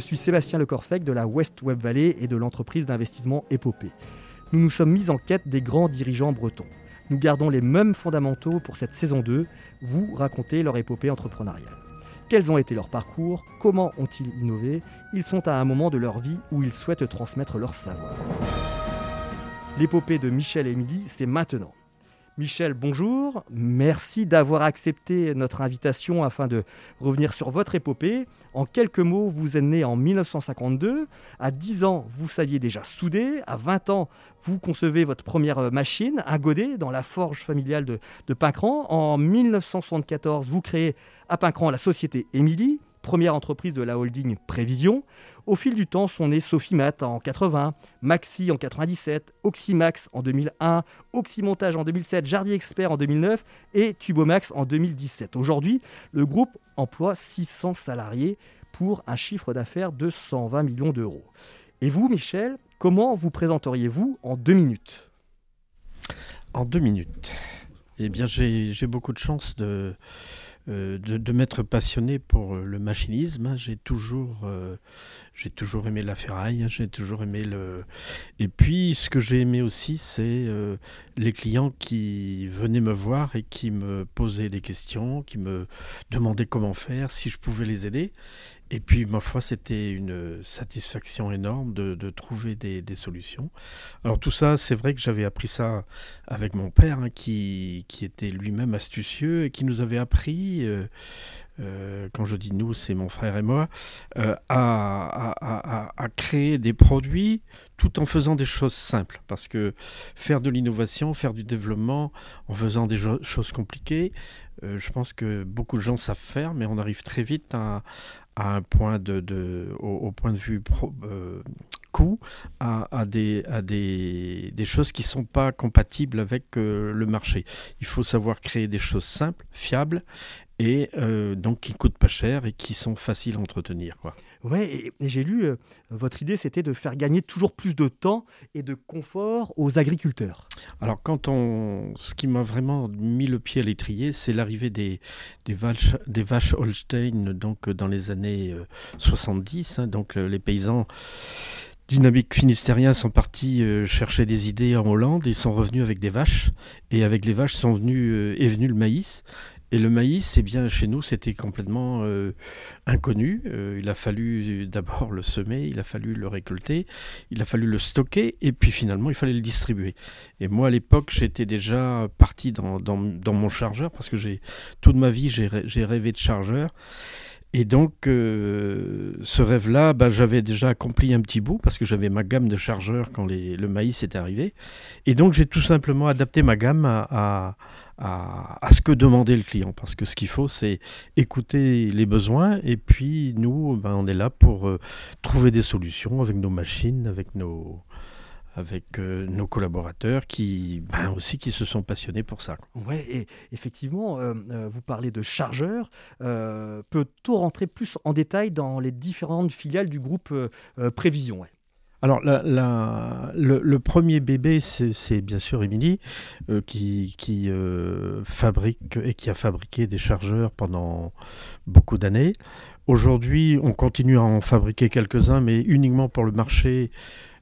suis Sébastien Lecorfec de la West Web Valley et de l'entreprise d'investissement Épopée. Nous nous sommes mis en quête des grands dirigeants bretons. Nous gardons les mêmes fondamentaux pour cette saison 2, vous racontez leur épopée entrepreneuriale. Quels ont été leurs parcours? Comment ont-ils innové? Ils sont à un moment de leur vie où ils souhaitent transmettre leur savoir. L'épopée de Michel et Émilie, c'est maintenant. Michel, bonjour. Merci d'avoir accepté notre invitation afin de revenir sur votre épopée. En quelques mots, vous êtes né en 1952. À 10 ans, vous saviez déjà souder. À 20 ans, vous concevez votre première machine, un godet, dans la forge familiale de, Pincran. En 1974, vous créez à Pincran la société Émilie première entreprise de la holding Prévision. Au fil du temps sont nés Sofimat en 80, Maxi en 97, Oxymax en 2001, Oxymontage en 2007, Jardy Expert en 2009 et Tubomax en 2017. Aujourd'hui, le groupe emploie 600 salariés pour un chiffre d'affaires de 120 millions d'euros. Et vous, Michel, comment vous présenteriez-vous en deux minutes? En deux minutes. Eh bien, j'ai beaucoup de chance de, euh, de, m'être passionné pour euh, le machinisme. Hein. J'ai toujours, euh, j'ai toujours aimé la ferraille, hein. j'ai toujours aimé le. Et puis, ce que j'ai aimé aussi, c'est les clients qui venaient me voir et qui me posaient des questions, qui me demandaient comment faire, si je pouvais les aider. Et puis, ma foi, c'était une satisfaction énorme de, trouver des, solutions. Alors, tout ça, c'est vrai que j'avais appris ça avec mon père, hein, qui, était lui-même astucieux et qui nous avait appris, euh, euh, quand je dis nous, c'est mon frère et moi, euh, à, créer des produits tout en faisant des choses simples. Parce que faire de l'innovation, faire du développement en faisant des choses compliquées, je pense que beaucoup de gens savent faire, mais on arrive très vite à, point de, au, point de vue euh, coût à, à, des, à des, des, choses qui ne sont pas compatibles avec euh, le marché. Il faut savoir créer des choses simples, fiables et euh, donc qui coûtent pas cher et qui sont faciles à entretenir. Quoi. Ouais, et, j'ai lu, euh, votre idée c'était de faire gagner toujours plus de temps et de confort aux agriculteurs. Alors, quand on, ce qui m'a vraiment mis le pied à l'étrier, c'est l'arrivée des, des, vaches, Holstein donc, dans les années 70. Hein, donc, les paysans dynamiques finistériens sont partis chercher des idées en Hollande et sont revenus avec des vaches. Et avec les vaches sont venus, est venu le maïs. Et le maïs, eh bien, chez nous, c'était complètement euh, inconnu. Euh, il a fallu d'abord le semer, il a fallu le récolter, il a fallu le stocker, et puis finalement, il fallait le distribuer. Et moi, à l'époque, j'étais déjà parti dans, mon chargeur, parce que j'ai toute ma vie, j'ai rêvé de chargeur. Et donc, euh, ce rêve-là, bah, j'avais déjà accompli un petit bout parce que j'avais ma gamme de chargeurs quand les, le maïs est arrivé. Et donc, j'ai tout simplement adapté ma gamme à, ce que demandait le client. Parce que ce qu'il faut, c'est écouter les besoins. Et puis, nous, ben, on est là pour euh, trouver des solutions avec nos machines, avec nos, avec euh, nos collaborateurs qui ben, aussi qui se sont passionnés pour ça. Ouais, et effectivement, euh, vous parlez de chargeurs. Peut-on rentrer plus en détail dans les différentes filiales du groupe Prévision alors, le, premier bébé, c'est bien sûr Émilie, euh, qui, euh, fabrique et qui a fabriqué des chargeurs pendant beaucoup d'années. Aujourd'hui, on continue à en fabriquer quelques-uns, mais uniquement pour le marché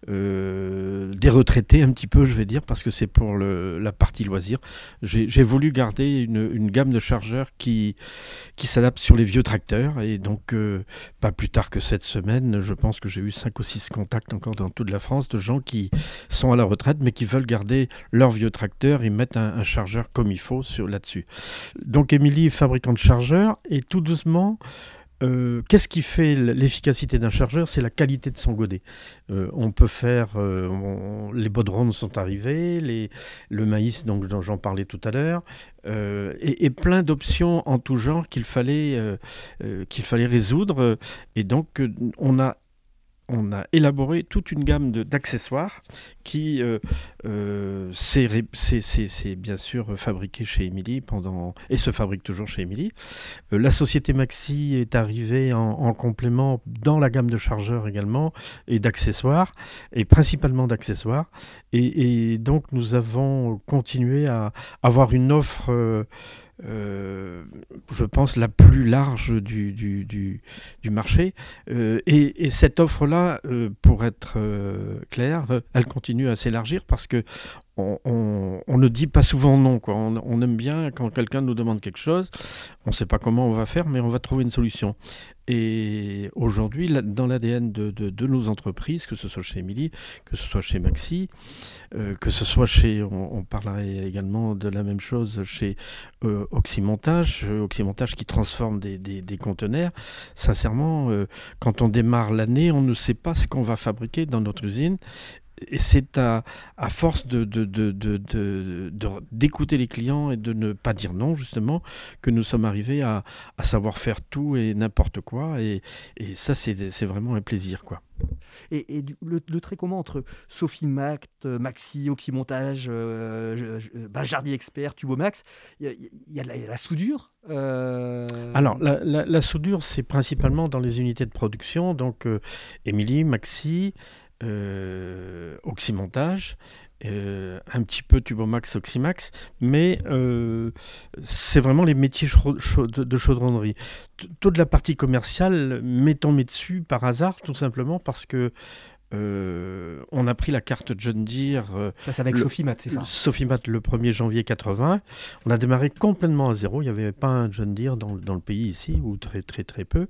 euh, des retraités un petit peu, je vais dire, parce que c'est pour la partie loisir. J'ai voulu garder une, gamme de chargeurs qui, qui s'adapte sur les vieux tracteurs. Et donc, euh, pas plus tard que cette semaine, je pense que j'ai eu 5 ou 6 contacts encore dans toute la France de gens qui sont à la retraite, mais qui veulent garder leur vieux tracteur et mettre un, chargeur comme il faut là-dessus. Donc, Émilie est fabricante de chargeurs et tout doucement, euh, qu'est-ce qui fait l'efficacité d'un chargeur? C'est la qualité de son godet. Euh, on peut faire, euh, les baudrons sont arrivés, le maïs donc dont j'en parlais tout à l'heure, et, et, plein d'options en tout genre qu'il fallait qu'il fallait résoudre. Et donc on a on a élaboré toute une gamme d'accessoires qui euh, euh, c'est bien sûr fabriqué chez Emily pendant et se fabrique toujours chez Emily. Euh, la société Maxi est arrivée en, complément dans la gamme de chargeurs également et d'accessoires et principalement d'accessoires et, donc nous avons continué à avoir une offre euh, je pense, la plus large du, du, marché. Euh, et, cette offre-là, euh, pour être clair, elle continue à s'élargir parce que on, ne dit pas souvent non. Quoi. On, aime bien quand quelqu'un nous demande quelque chose, on ne sait pas comment on va faire, mais on va trouver une solution. Et aujourd'hui, dans l'ADN de, nos entreprises, que ce soit chez Emily, que ce soit chez Maxi, euh, que ce soit chez, on, parlerait également de la même chose chez euh, Oxymontage, euh, Oxymontage qui transforme des, conteneurs. Sincèrement, quand on démarre l'année, on ne sait pas ce qu'on va fabriquer dans notre usine et c'est à, force de, d'écouter les clients et de ne pas dire non, justement, que nous sommes arrivés à, savoir faire tout et n'importe quoi. Et, ça, c'est, vraiment un plaisir. quoi. Et, le, trait commun entre Sophie Mact, Maxi, Oxymontage, euh, Jardy Expert, Tubomax, il y, a, la, soudure euh, Alors, la, soudure, c'est principalement dans les unités de production. Donc, euh, Émilie, Maxi, euh, oxymontage, euh, un petit peu Tubomax, Oxymax, mais euh, c'est vraiment les métiers de chaudronnerie. Toute la partie commerciale m'est tombée dessus par hasard, tout simplement parce que euh, on a pris la carte John Deere. Euh, ça, c'est avec Sophie Matt, c'est ça Sophie Matt le 1er janvier 80. On a démarré complètement à zéro. Il n'y avait pas un John Deere dans, le pays ici, ou très très très peu.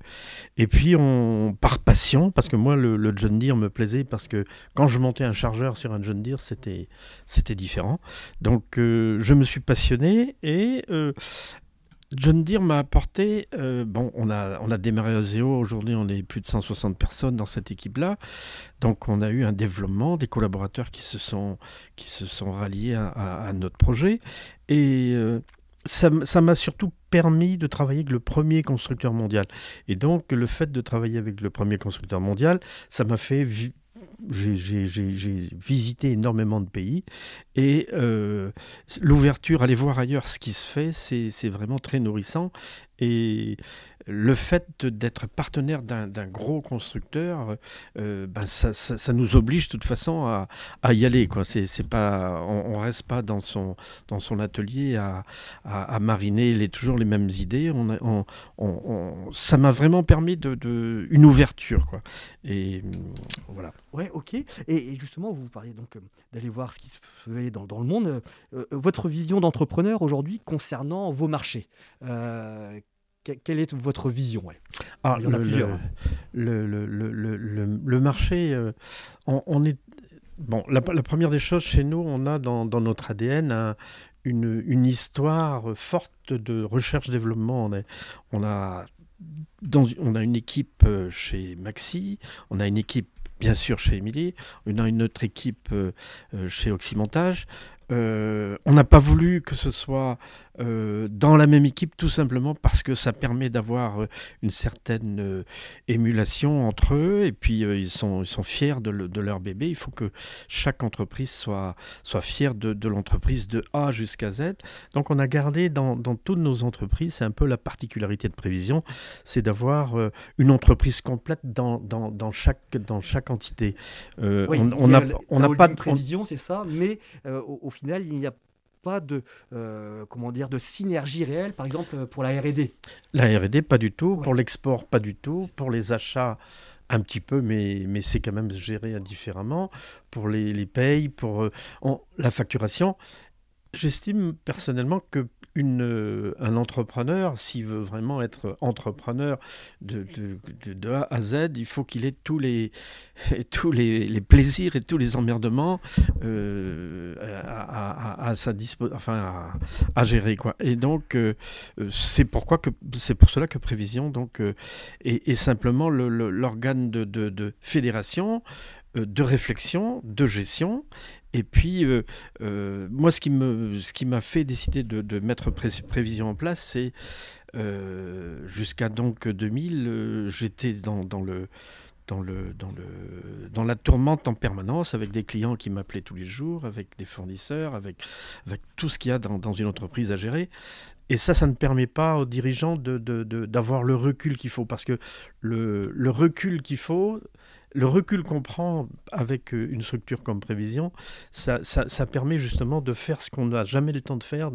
Et puis, on, par passion, parce que moi, le, John Deere me plaisait, parce que quand je montais un chargeur sur un John Deere, c'était, c'était différent. Donc, euh, je me suis passionné et John Deere m'a apporté, euh, bon, on a, on a démarré à zéro, aujourd'hui on est plus de 160 personnes dans cette équipe-là, donc on a eu un développement, des collaborateurs qui se sont, qui se sont ralliés à, notre projet, et euh, ça m'a surtout permis de travailler avec le premier constructeur mondial. Et donc le fait de travailler avec le premier constructeur mondial, ça m'a fait j'ai visité énormément de pays et euh, l'ouverture, aller voir ailleurs ce qui se fait, c'est vraiment très nourrissant. Et le fait d'être partenaire d'un gros constructeur, euh, ben ça, nous oblige de toute façon à, y aller. Quoi. C'est, pas, on, ne reste pas dans son, dans son atelier à, mariner les, toujours les mêmes idées. On, ça m'a vraiment permis de, une ouverture. Quoi. Et voilà. Ouais, ok. Et, justement, vous parliez donc euh, d'aller voir ce qui se fait dans, dans le monde. Euh, votre vision d'entrepreneur aujourd'hui concernant vos marchés quelle est votre vision ah, Il y en a plusieurs. Hein. Le, le, marché, euh, on, est. Bon, la, première des choses chez nous, on a dans, notre ADN une, une, histoire forte de recherche-développement. On, on, a dans, on a une équipe euh, chez Maxi, on a une équipe bien sûr chez Émilie, on a une autre équipe euh, chez Oxymontage. on n'a pas voulu que ce soit dans la même équipe, tout simplement parce que ça permet d'avoir euh, une certaine euh, émulation entre eux, et puis ils, sont, ils sont fiers de, leur bébé. Il faut que chaque entreprise soit, soit fière de, l'entreprise de A jusqu'à Z. Donc on a gardé dans, toutes nos entreprises, c'est un peu la particularité de prévision, c'est d'avoir une entreprise complète dans, dans, chaque, dans chaque entité. on n'a on pas de prévision, c'est ça, mais au, au, final, il n'y a pas de, euh, comment dire, de synergie réelle, par exemple pour la R&D La R&D, pas du tout. Pour l'export, pas du tout. Pour les achats, un petit peu, mais, mais c'est quand même géré différemment. Pour les, les payes, pour euh, la facturation, j'estime personnellement que euh, un entrepreneur, s'il veut vraiment être entrepreneur de, A à Z, il faut qu'il ait tous les, plaisirs et tous les emmerdements euh, à, gérer quoi. Et donc euh, c'est pour cela que prévision donc est, simplement l'organe de, fédération de réflexion, de gestion, et puis, euh, euh, moi, ce qui, m'a fait décider de, mettre prévision en place, c'est euh, jusqu'à donc 2000, j'étais dans, la tourmente en permanence, avec des clients qui m'appelaient tous les jours, avec des fournisseurs, avec, tout ce qu'il y a dans, une entreprise à gérer. Et ça, ça ne permet pas aux dirigeants d'avoir le recul qu'il faut, parce que le recul qu'il faut, le recul qu'on prend avec euh, une structure comme prévision, ça, ça, permet justement de faire ce qu'on n'a jamais le temps de faire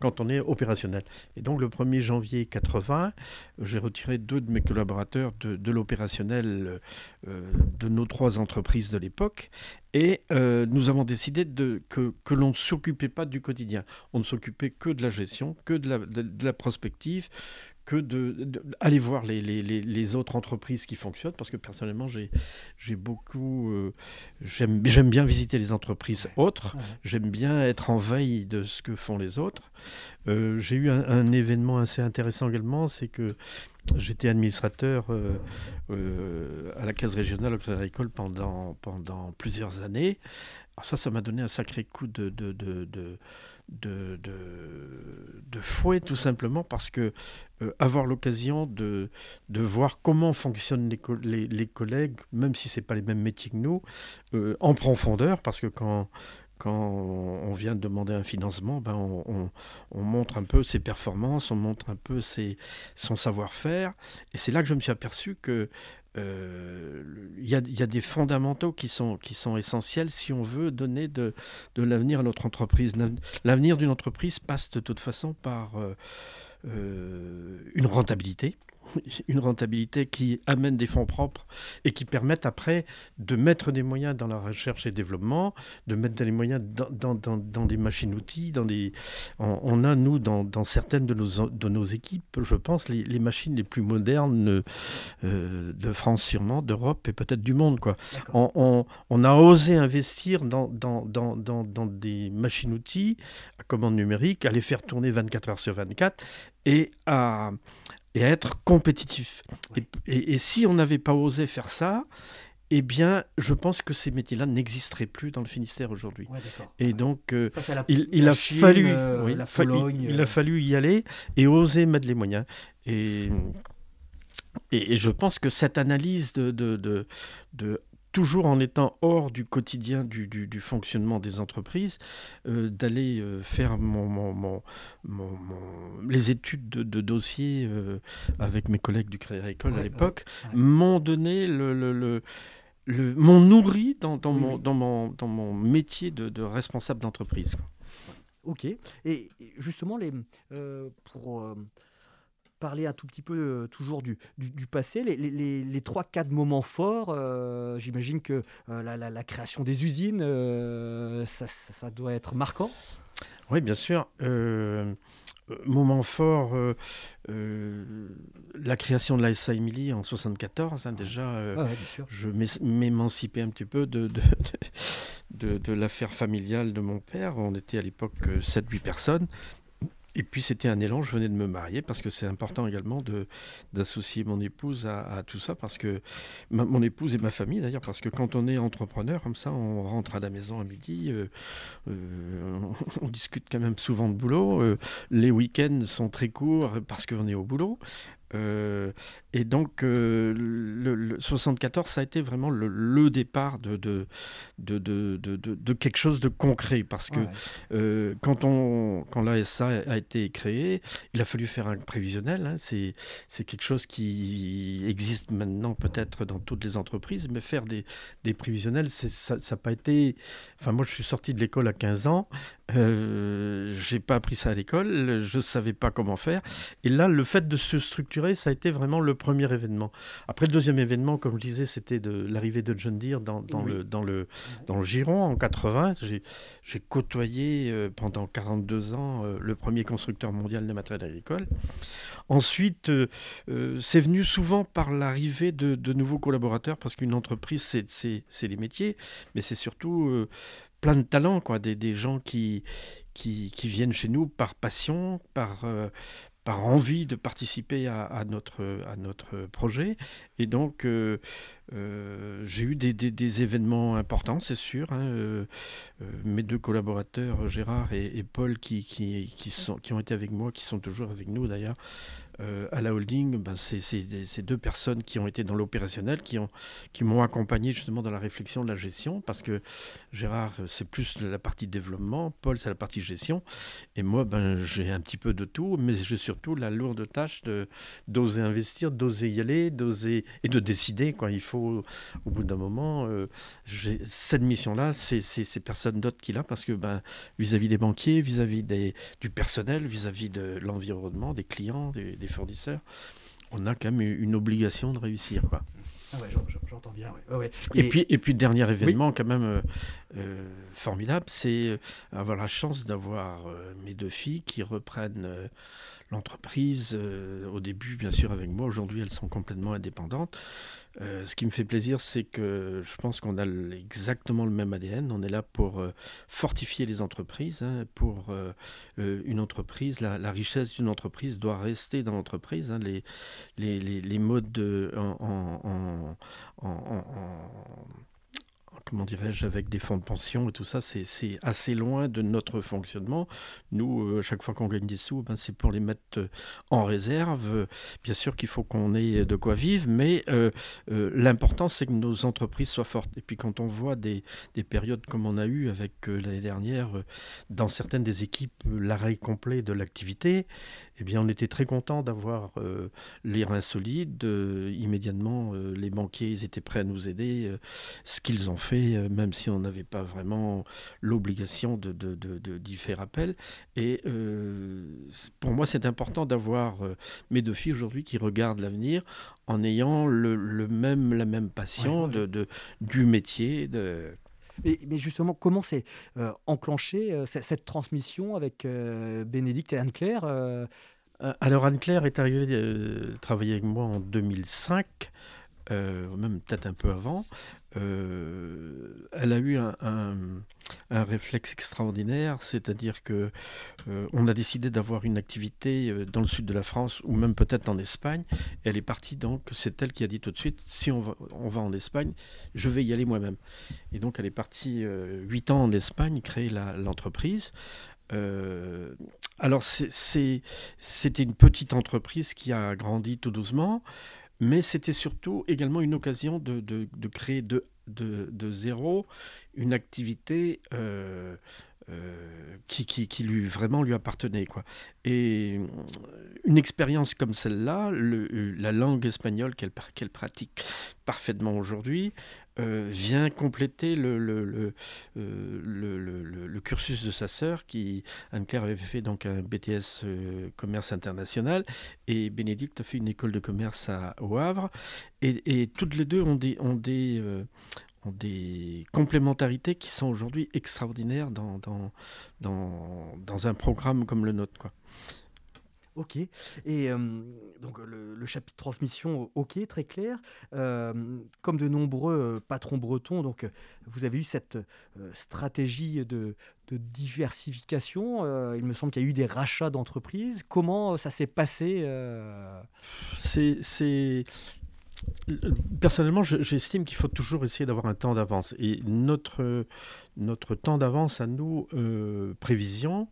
quand on est opérationnel. Et donc le 1er janvier 80, j'ai retiré deux de mes collaborateurs de, l'opérationnel euh, de nos trois entreprises de l'époque. Et euh, nous avons décidé que, que l'on ne s'occupait pas du quotidien. On ne s'occupait que de la gestion, que de la, de la prospective, que d'aller de, voir les, les, les, autres entreprises qui fonctionnent, parce que personnellement, j'ai beaucoup... Euh, j'aime bien visiter les entreprises autres, j'aime bien être en veille de ce que font les autres. Euh, j'ai eu un, événement assez intéressant également, c'est que j'étais administrateur euh, à la case régionale au Crédit Agricole pendant, pendant plusieurs années. Alors ça, ça m'a donné un sacré coup de, de, de, de, de, fouet, tout simplement parce que euh, avoir l'occasion de, de voir comment fonctionnent les, les, collègues, même si ce n'est pas les mêmes métiers que nous, euh, en profondeur, parce que quand, quand on vient de demander un financement, ben on, on, montre un peu ses performances, on montre un peu ses, son savoir-faire. Et c'est là que je me suis aperçu que euh, il y, a, y, a des fondamentaux qui sont, essentiels si on veut donner de, de l'avenir à notre entreprise. L'avenir d'une entreprise passe de toute façon par euh, euh, une rentabilité une rentabilité qui amène des fonds propres et qui permettent après de mettre des moyens dans la recherche et développement, de mettre des moyens dans, dans, dans, des machines-outils. Dans des... On, a, nous, dans, dans, certaines de nos, de nos équipes, je pense, les, les machines les plus modernes euh, de France sûrement, d'Europe et peut-être du monde. Quoi. On, on, on, a osé investir dans, dans, dans, dans des machines-outils à commande numérique, à les faire tourner 24 heures sur 24 et à et à être compétitif. Et, si on n'avait pas osé faire ça, eh bien, je pense que ces métiers-là n'existeraient plus dans le Finistère aujourd'hui. et donc, euh, il, a fallu, euh, il, a fallu y aller et oser mettre les moyens. Et, et, je pense que cette analyse de, de, de, de toujours en étant hors du quotidien du, du, fonctionnement des entreprises, euh, d'aller euh, faire mon, mon, mon, les études de, de dossiers euh, avec mes collègues du Crédit Agricole à l'époque, m'ont donné le, le, le, m'ont nourri dans, dans, mon, dans, mon, dans mon métier de, de responsable d'entreprise. Ok. Et justement, les, pour parler un tout petit peu euh, toujours du, du, passé, les, les, les, 3-4 moments forts. Euh, j'imagine que euh, la, la, création des usines, ça, ça, doit être marquant. Oui, bien sûr. moment fort, la création de la SA Emily en 74. Hein, déjà, je m'émancipais un petit peu de, de, de, de l'affaire familiale de mon père. On était à l'époque 7-8 personnes. Et puis c'était un élan, je venais de me marier parce que c'est important également d'associer mon épouse à, tout ça parce que mon épouse et ma famille d'ailleurs parce que quand on est entrepreneur comme ça, on rentre à la maison à midi, euh, euh, on, discute quand même souvent de boulot, euh, les week-ends sont très courts parce qu'on est au boulot, euh, et donc, euh, le, 74, ça a été vraiment le, départ de de, de, de, de, quelque chose de concret. Parce que euh, quand, on, quand l'ASA a été créée, il a fallu faire un prévisionnel. Hein. c'est, c'est quelque chose qui existe maintenant peut-être dans toutes les entreprises, mais faire des, des prévisionnels, ça n'a pas été... Enfin, moi, je suis sorti de l'école à 15 ans. Euh, j'ai pas appris ça à l'école, je savais pas comment faire. Et là, le fait de se structurer, ça a été vraiment le premier événement. Après, le deuxième événement, comme je disais, c'était de l'arrivée de John Deere dans, dans le, dans, le, dans le Giron en 80. J'ai côtoyé euh, pendant 42 ans euh, le premier constructeur mondial de matériel agricole. Ensuite, c'est venu souvent par l'arrivée de, nouveaux collaborateurs, parce qu'une entreprise, c'est les métiers, mais c'est surtout plein de talents, quoi, des, des gens qui, viennent chez nous par passion, par, euh, envie de participer à, notre, à notre projet. Et donc, euh, euh, j'ai eu des, des, événements importants, c'est sûr. Hein, mes deux collaborateurs, Gérard et, et Paul, qui, qui, qui, sont, qui ont été avec moi, qui sont toujours avec nous d'ailleurs, euh, à la holding, ben, c'est ces deux personnes qui ont été dans l'opérationnel, qui m'ont qui accompagné justement dans la réflexion de la gestion, parce que Gérard, c'est plus la partie développement, Paul, c'est la partie gestion, et moi, ben, j'ai un petit peu de tout, mais j'ai surtout la lourde tâche d'oser investir, d'oser y aller, d'oser et de décider. Quoi. Il faut au bout d'un moment, cette mission-là, c'est personne d'autre qui l'a parce que ben, vis-à-vis des banquiers, vis-à-vis du personnel, vis-à-vis de l'environnement, des clients, des, fournisseurs, on a quand même une obligation de réussir. Quoi. Ah ouais, j'entends bien. Et, puis, et puis, dernier événement quand même euh, euh, formidable, c'est euh, avoir la chance d'avoir mes deux filles qui reprennent l'entreprise. au début, bien sûr, avec moi. Aujourd'hui, elles sont complètement indépendantes. Euh, ce qui me fait plaisir, c'est que je pense qu'on a exactement le même ADN. On est là pour euh, fortifier les entreprises. Hein, pour euh, une entreprise, la, richesse d'une entreprise doit rester dans l'entreprise. Hein. les, modes de, en comment dirais-je, avec des fonds de pension et tout ça, c'est assez loin de notre fonctionnement. Nous, euh, à chaque fois qu'on gagne des sous, ben, c'est pour les mettre euh, en réserve. Bien sûr qu'il faut qu'on ait de quoi vivre, mais euh, l'important, c'est que nos entreprises soient fortes. Et puis quand on voit des, des périodes comme on a eu avec l'année dernière, dans certaines des équipes, l'arrêt complet de l'activité, eh bien, on était très content d'avoir les reins solides. immédiatement, les banquiers ils étaient prêts à nous aider. ce qu'ils ont fait euh, même si on n'avait pas vraiment l'obligation de, d'y faire appel. Et euh, pour moi, c'est important d'avoir euh, mes deux filles aujourd'hui qui regardent l'avenir en ayant le, même, la même passion De, du métier. De... Mais, mais, justement, comment s'est enclenché cette, transmission avec Bénédicte et Anne-Claire Alors Anne-Claire est arrivée travailler avec moi en 2005. Même peut-être un peu avant, euh, elle a eu un, réflexe extraordinaire, c'est-à-dire que euh, on a décidé d'avoir une activité euh, dans le sud de la France ou même peut-être en Espagne. elle est partie donc, c'est elle qui a dit tout de suite, si on va en Espagne, je vais y aller moi-même. Et donc elle est partie huit ans en Espagne, créer l'entreprise. alors c'était une petite entreprise qui a grandi tout doucement mais c'était surtout également une occasion de, de, créer de, de, zéro une activité euh, euh, qui, qui, qui, lui vraiment lui appartenait quoi. Et une expérience comme celle-là, la langue espagnole qu'elle pratique parfaitement aujourd'hui, euh, vient compléter le, le, euh, le, le, cursus de sa sœur, qui, Anne-Claire avait fait donc un BTS euh, commerce international, et Bénédicte a fait une école de commerce à, au Havre, et, et, toutes les deux ont des, ont des, ont des complémentarités qui sont aujourd'hui extraordinaires dans, dans, dans, dans, un programme comme le nôtre. Quoi. Ok. Et donc le, chapitre transmission, ok, très clair. comme de nombreux patrons bretons, donc vous avez eu cette stratégie de, de diversification. il me semble qu'il y a eu des rachats d'entreprises. Comment ça s'est passé C'est Personnellement, j'estime qu'il faut toujours essayer d'avoir un temps d'avance. Et notre, notre temps d'avance à nous, prévision,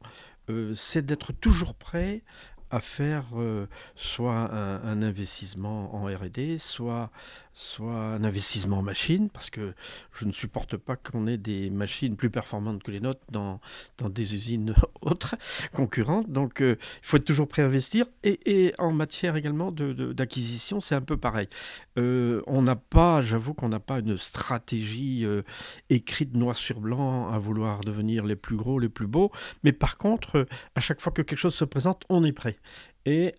c'est d'être toujours prêt à faire euh, soit un, investissement en R&D, soit soit un investissement en machine, parce que je ne supporte pas qu'on ait des machines plus performantes que les nôtres dans, dans des usines autres, concurrentes. Donc euh, il faut être toujours prêt à investir. Et, et en matière également d'acquisition, de, c'est un peu pareil. Euh, on n'a pas, j'avoue qu'on n'a pas une stratégie euh, écrite noir sur blanc à vouloir devenir les plus gros, les plus beaux. Mais par contre, à chaque fois que quelque chose se présente, on est prêt. Et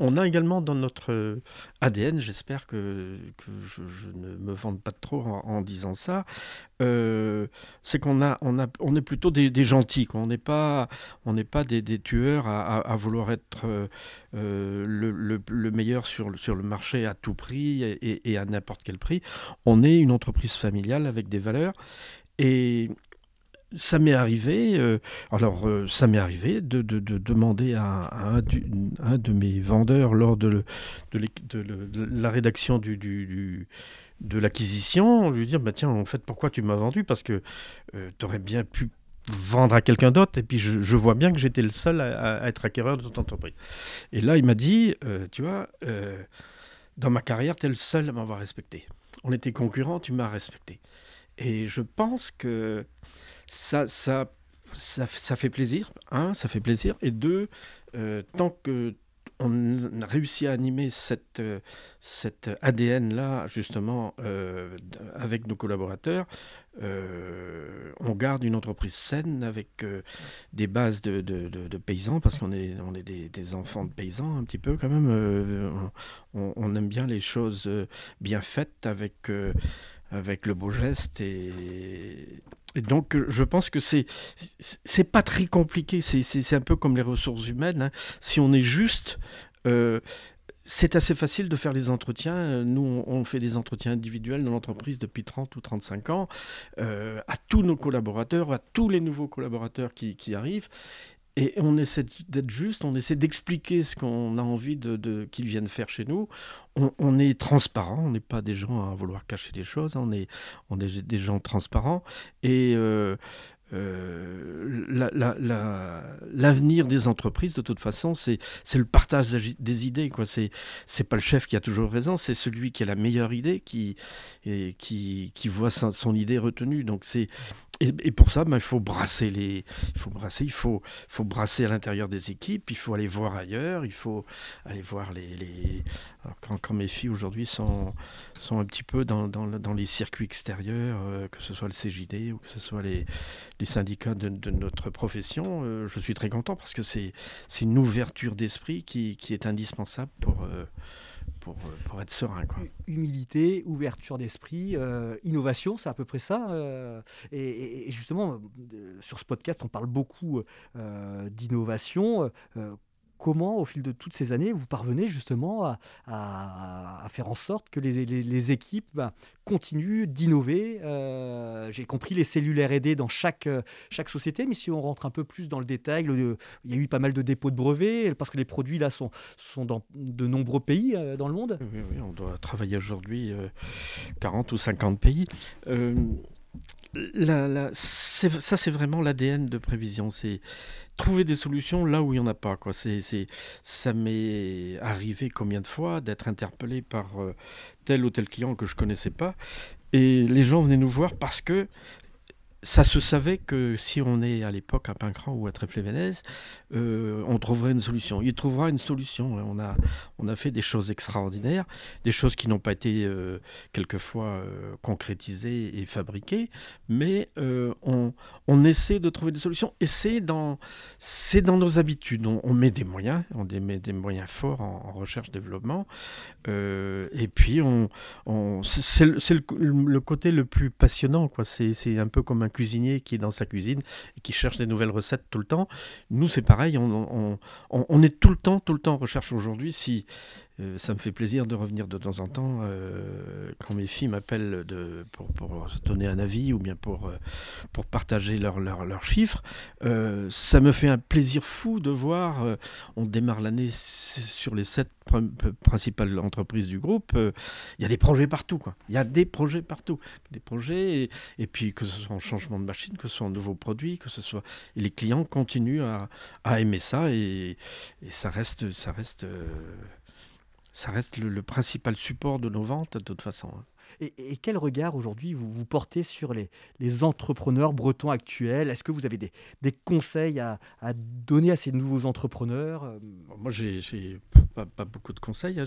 on a également dans notre euh, ADN, j'espère que, je, ne me vante pas trop en, disant ça, euh, c'est qu'on on est plutôt des, gentils. On n'est pas, des, tueurs à, vouloir être euh, le, meilleur sur, sur le marché à tout prix et, et à n'importe quel prix. On est une entreprise familiale avec des valeurs. Et ça m'est arrivé, euh, alors euh, ça m'est arrivé de, de, demander à, un, de mes vendeurs lors de, la rédaction du, du, de l'acquisition, lui dire bah, tiens en fait pourquoi tu m'as vendu? Parce que euh, tu aurais bien pu vendre à quelqu'un d'autre et puis je, vois bien que j'étais le seul à, être acquéreur de ton entreprise. Et là il m'a dit tu vois dans ma carrière tu es le seul à m'avoir respecté. On était concurrents, tu m'as respecté. Et je pense que ça, ça, ça, fait plaisir. Un, ça fait plaisir. Et deux, euh, tant que on a réussi à animer cette, cette ADN-là, justement, avec nos collaborateurs. on garde une entreprise saine avec des bases de, de, paysans, parce qu'on est, on est des, des, enfants de paysans un petit peu quand même. On, on, aime bien les choses bien faites avec avec le beau geste et, donc je pense que c'est c'est pas très compliqué c'est un peu comme les ressources humaines hein. si on est juste euh, c'est assez facile de faire les entretiens. Nous, on fait des entretiens individuels dans l'entreprise depuis 30 ou 35 ans, euh, à tous nos collaborateurs, à tous les nouveaux collaborateurs qui, qui arrivent. Et on essaie d'être juste, on essaie d'expliquer ce qu'on a envie de, qu'ils viennent faire chez nous. On, est transparent, on n'est pas des gens à vouloir cacher des choses, on est, on des gens transparents. Et euh, euh, l'avenir des entreprises, de toute façon, c'est le partage des idées. Ce n'est pas le chef qui a toujours raison, c'est celui qui a la meilleure idée qui, qui, qui voit son, idée retenue. Donc et, pour ça, ben, il faut brasser les, il faut brasser, il faut, faut brasser à l'intérieur des équipes. Il faut aller voir ailleurs. Il faut aller voir les, les... quand, mes filles aujourd'hui sont, sont un petit peu dans, dans, dans les circuits extérieurs, euh, que ce soit le CJD ou que ce soit les, les syndicats de, notre profession, euh, je suis très content parce que c'est, une ouverture d'esprit qui, qui est indispensable pour euh, pour, pour être serein. Quoi. Humilité, ouverture d'esprit, euh, innovation, c'est à peu près ça. Euh, et, justement, euh, sur ce podcast, on parle beaucoup d'innovation comment, au fil de toutes ces années, vous parvenez justement à, faire en sorte que les, équipes bah, continuent d'innover euh, J'ai compris les cellules R&D dans chaque, euh, chaque société, mais si on rentre un peu plus dans le détail, il y a eu pas mal de dépôts de brevets, parce que les produits là sont, sont dans de nombreux pays euh, dans le monde. Oui, on doit travailler aujourd'hui 40 ou 50 pays ça, c'est vraiment l'ADN de prévision. Trouver des solutions là où il n'y en a pas. Quoi. C'est, ça m'est arrivé combien de fois d'être interpellé par euh, tel ou tel client que je connaissais pas. Et les gens venaient nous voir parce que ça se savait que si on est à l'époque à Pincran ou à Tréflévenez, euh, on trouverait une solution. Il trouvera une solution. On a, on a fait des choses extraordinaires, des choses qui n'ont pas été euh, quelquefois euh, concrétisées et fabriquées, mais on, on, essaie de trouver des solutions et c'est dans, dans nos habitudes. On, met des moyens, on met des moyens forts en, recherche-développement, et puis on, c'est le, le, côté le plus passionnant. C'est, un peu comme un cuisinier qui est dans sa cuisine et qui cherche des nouvelles recettes tout le temps. Nous, c'est pareil, on, on, est tout le temps, tout le temps en recherche aujourd'hui. Si, euh, ça me fait plaisir de revenir de temps en temps euh, quand mes filles m'appellent pour, donner un avis ou bien pour, euh, partager leurs leur, chiffres. ça me fait un plaisir fou de voir, on démarre l'année sur les sept principales entreprises du groupe, il y a des projets partout. Il y a des projets partout. Des projets, et, puis que ce soit en changement de machine, que ce soit en nouveaux produits, que ce soit... Et les clients continuent à, à aimer ça et, et ça reste... Ça reste ça reste le, principal support de nos ventes de toute façon. Hein. Et, quel regard aujourd'hui vous, vous portez sur les, les entrepreneurs bretons actuels? Est-ce que vous avez des, des conseils à, à, donner à ces nouveaux entrepreneurs? Euh? Moi, j'ai pas, pas, beaucoup de conseils. Hein.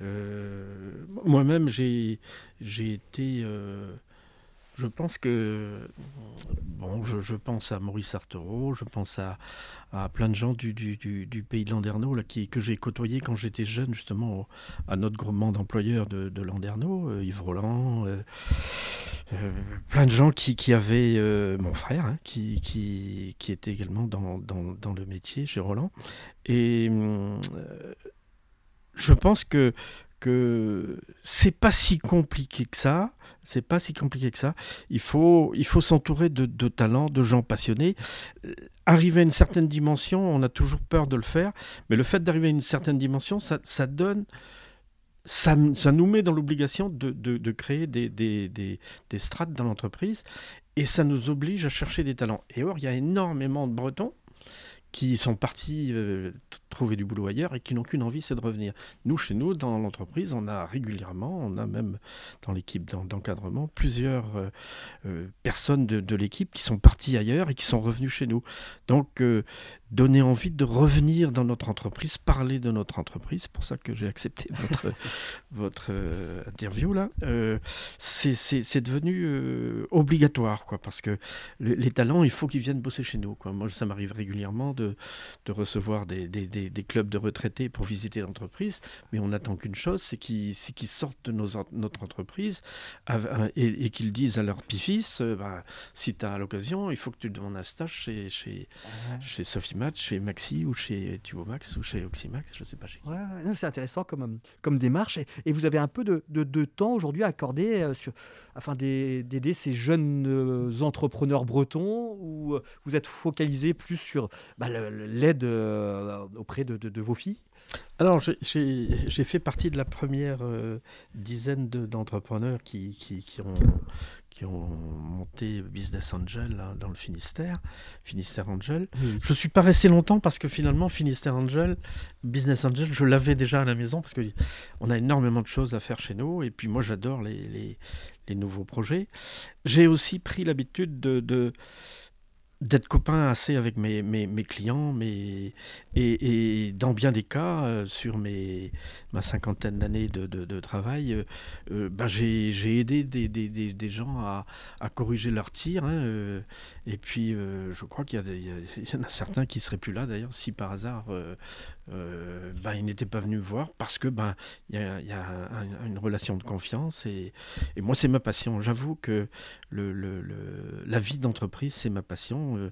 Euh, moi-même, j'ai été... Euh, je pense que bon, je, pense à Maurice Artero, je pense à, plein de gens du, pays de Landerneau là, qui, que j'ai côtoyé quand j'étais jeune, justement, à notre groupement d'employeurs de, de Landerneau, euh, Yves Roland, euh, euh, plein de gens qui, avaient, mon frère, hein, qui, qui, qui, était également dans, dans, le métier chez Roland. Et je pense que, que c'est pas si compliqué que ça c'est pas si compliqué que ça. Il faut, il faut s'entourer de, talents, de gens passionnés. Euh, arriver à une certaine dimension, on a toujours peur de le faire, mais le fait d'arriver à une certaine dimension, ça, donne. Ça, nous met dans l'obligation de, créer des, des, strates dans l'entreprise et ça nous oblige à chercher des talents. Et or, il y a énormément de Bretons qui sont partis euh, trouvé du boulot ailleurs et qui n'ont qu'une envie, c'est de revenir. Nous, chez nous, dans l'entreprise, on a régulièrement, on a même dans l'équipe d'encadrement, plusieurs personnes de, l'équipe qui sont parties ailleurs et qui sont revenues chez nous. Donc, donner envie de revenir dans notre entreprise, parler de notre entreprise, c'est pour ça que j'ai accepté votre, votre interview là, c'est devenu obligatoire, quoi, parce que les talents, il faut qu'ils viennent bosser chez nous. Quoi. Moi, ça m'arrive régulièrement de, de recevoir des, des, des, clubs de retraités pour visiter l'entreprise, mais on n'attend qu'une chose, c'est qu'ils sortent de nos, notre entreprise et, qu'ils disent à leur petit-fils, euh, bah, si tu as l'occasion, il faut que tu demandes un stage chez, chez, chez Sophie Match, chez Maxi ou chez Tubomax ou chez Oxymax, je ne sais pas chez qui. c'est intéressant comme, comme démarche. Et, vous avez un peu de, de, temps aujourd'hui à accorder euh, sur, afin d'aider ces jeunes euh, entrepreneurs bretons ou vous êtes focalisé plus sur bah, l'aide auprès de, de, vos filles? Alors, j'ai fait partie de la première dizaine d'entrepreneurs qui, qui, qui, ont, qui ont monté Business Angel dans le Finistère, Finistère Angel. Je ne suis pas resté longtemps parce que finalement, Finistère Angel, Business Angel, je l'avais déjà à la maison parce qu'on a énormément de choses à faire chez nous. Et puis moi, j'adore les, les, les, nouveaux projets. J'ai aussi pris l'habitude de, de d'être copain assez avec mes, mes, clients, et, dans bien des cas, euh, sur mes, ma cinquantaine d'années de, de, travail, ben j'ai aidé des, des, des, gens à, à corriger leurs tirs. Hein, et puis, je crois qu'il y, y, en a certains qui ne seraient plus là, d'ailleurs, si par hasard ben, ils n'étaient pas venus me voir, parce que ben, il y a, une relation de confiance. Et, et moi, c'est ma passion. J'avoue que le, le, la vie d'entreprise, c'est ma passion. Euh,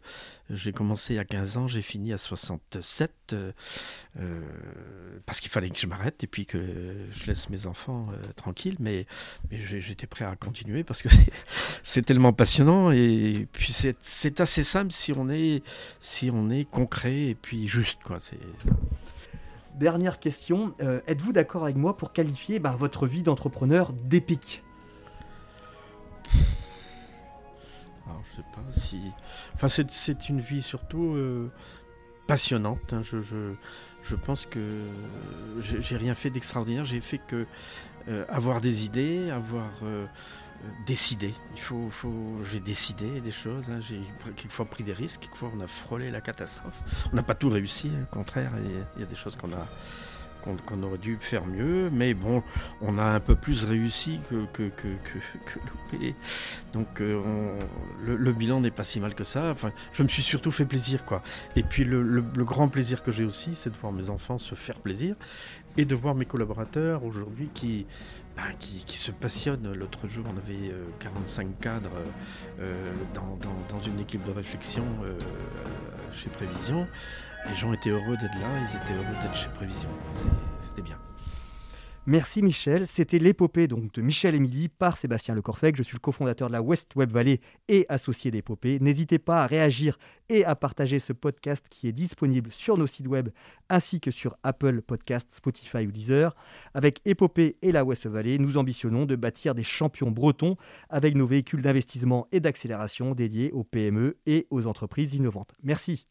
j'ai commencé à 15 ans, j'ai fini à 67, euh, euh, parce qu'il fallait que je m'arrête et puis que je laisse mes enfants tranquilles. Mais, j'étais prêt à continuer parce que c'est tellement passionnant et puis c'est assez simple si on est, si on est concret et puis juste. Quoi. Dernière question, êtes-vous d'accord avec moi pour qualifier ben, votre vie d'entrepreneur d'épique? Alors, je sais pas si. C'est une vie surtout euh, passionnante. Hein. Je, pense que j'ai rien fait d'extraordinaire. J'ai fait que euh, avoir des idées, avoir décidé. Il faut, faut j'ai décidé des choses. Hein. J'ai quelquefois pris des risques. Quelquefois, on a frôlé la catastrophe. On n'a pas tout réussi. Hein. Au contraire, il y a des choses qu'on a qu'on aurait dû faire mieux, mais bon, on a un peu plus réussi que, que, que, que loupé. Donc euh, le, bilan n'est pas si mal que ça. Enfin, je me suis surtout fait plaisir, quoi. Et puis le, le, grand plaisir que j'ai aussi, c'est de voir mes enfants se faire plaisir et de voir mes collaborateurs aujourd'hui qui, bah, qui, qui, se passionnent. L'autre jour, on avait 45 euh, cadres euh, dans, dans, dans, une équipe de réflexion chez Prévision. Les gens étaient heureux d'être là, ils étaient heureux d'être chez Prévision. C'était bien. Merci Michel. C'était l'épopée de Michel Émilie par Sébastien Lecorfec. Je suis le cofondateur de la West Web Valley et associé d'épopée. N'hésitez pas à réagir et à partager ce podcast qui est disponible sur nos sites web ainsi que sur Apple Podcasts, Spotify ou Deezer. Avec Épopée et la West Valley, nous ambitionnons de bâtir des champions bretons avec nos véhicules d'investissement et d'accélération dédiés aux PME et aux entreprises innovantes. Merci.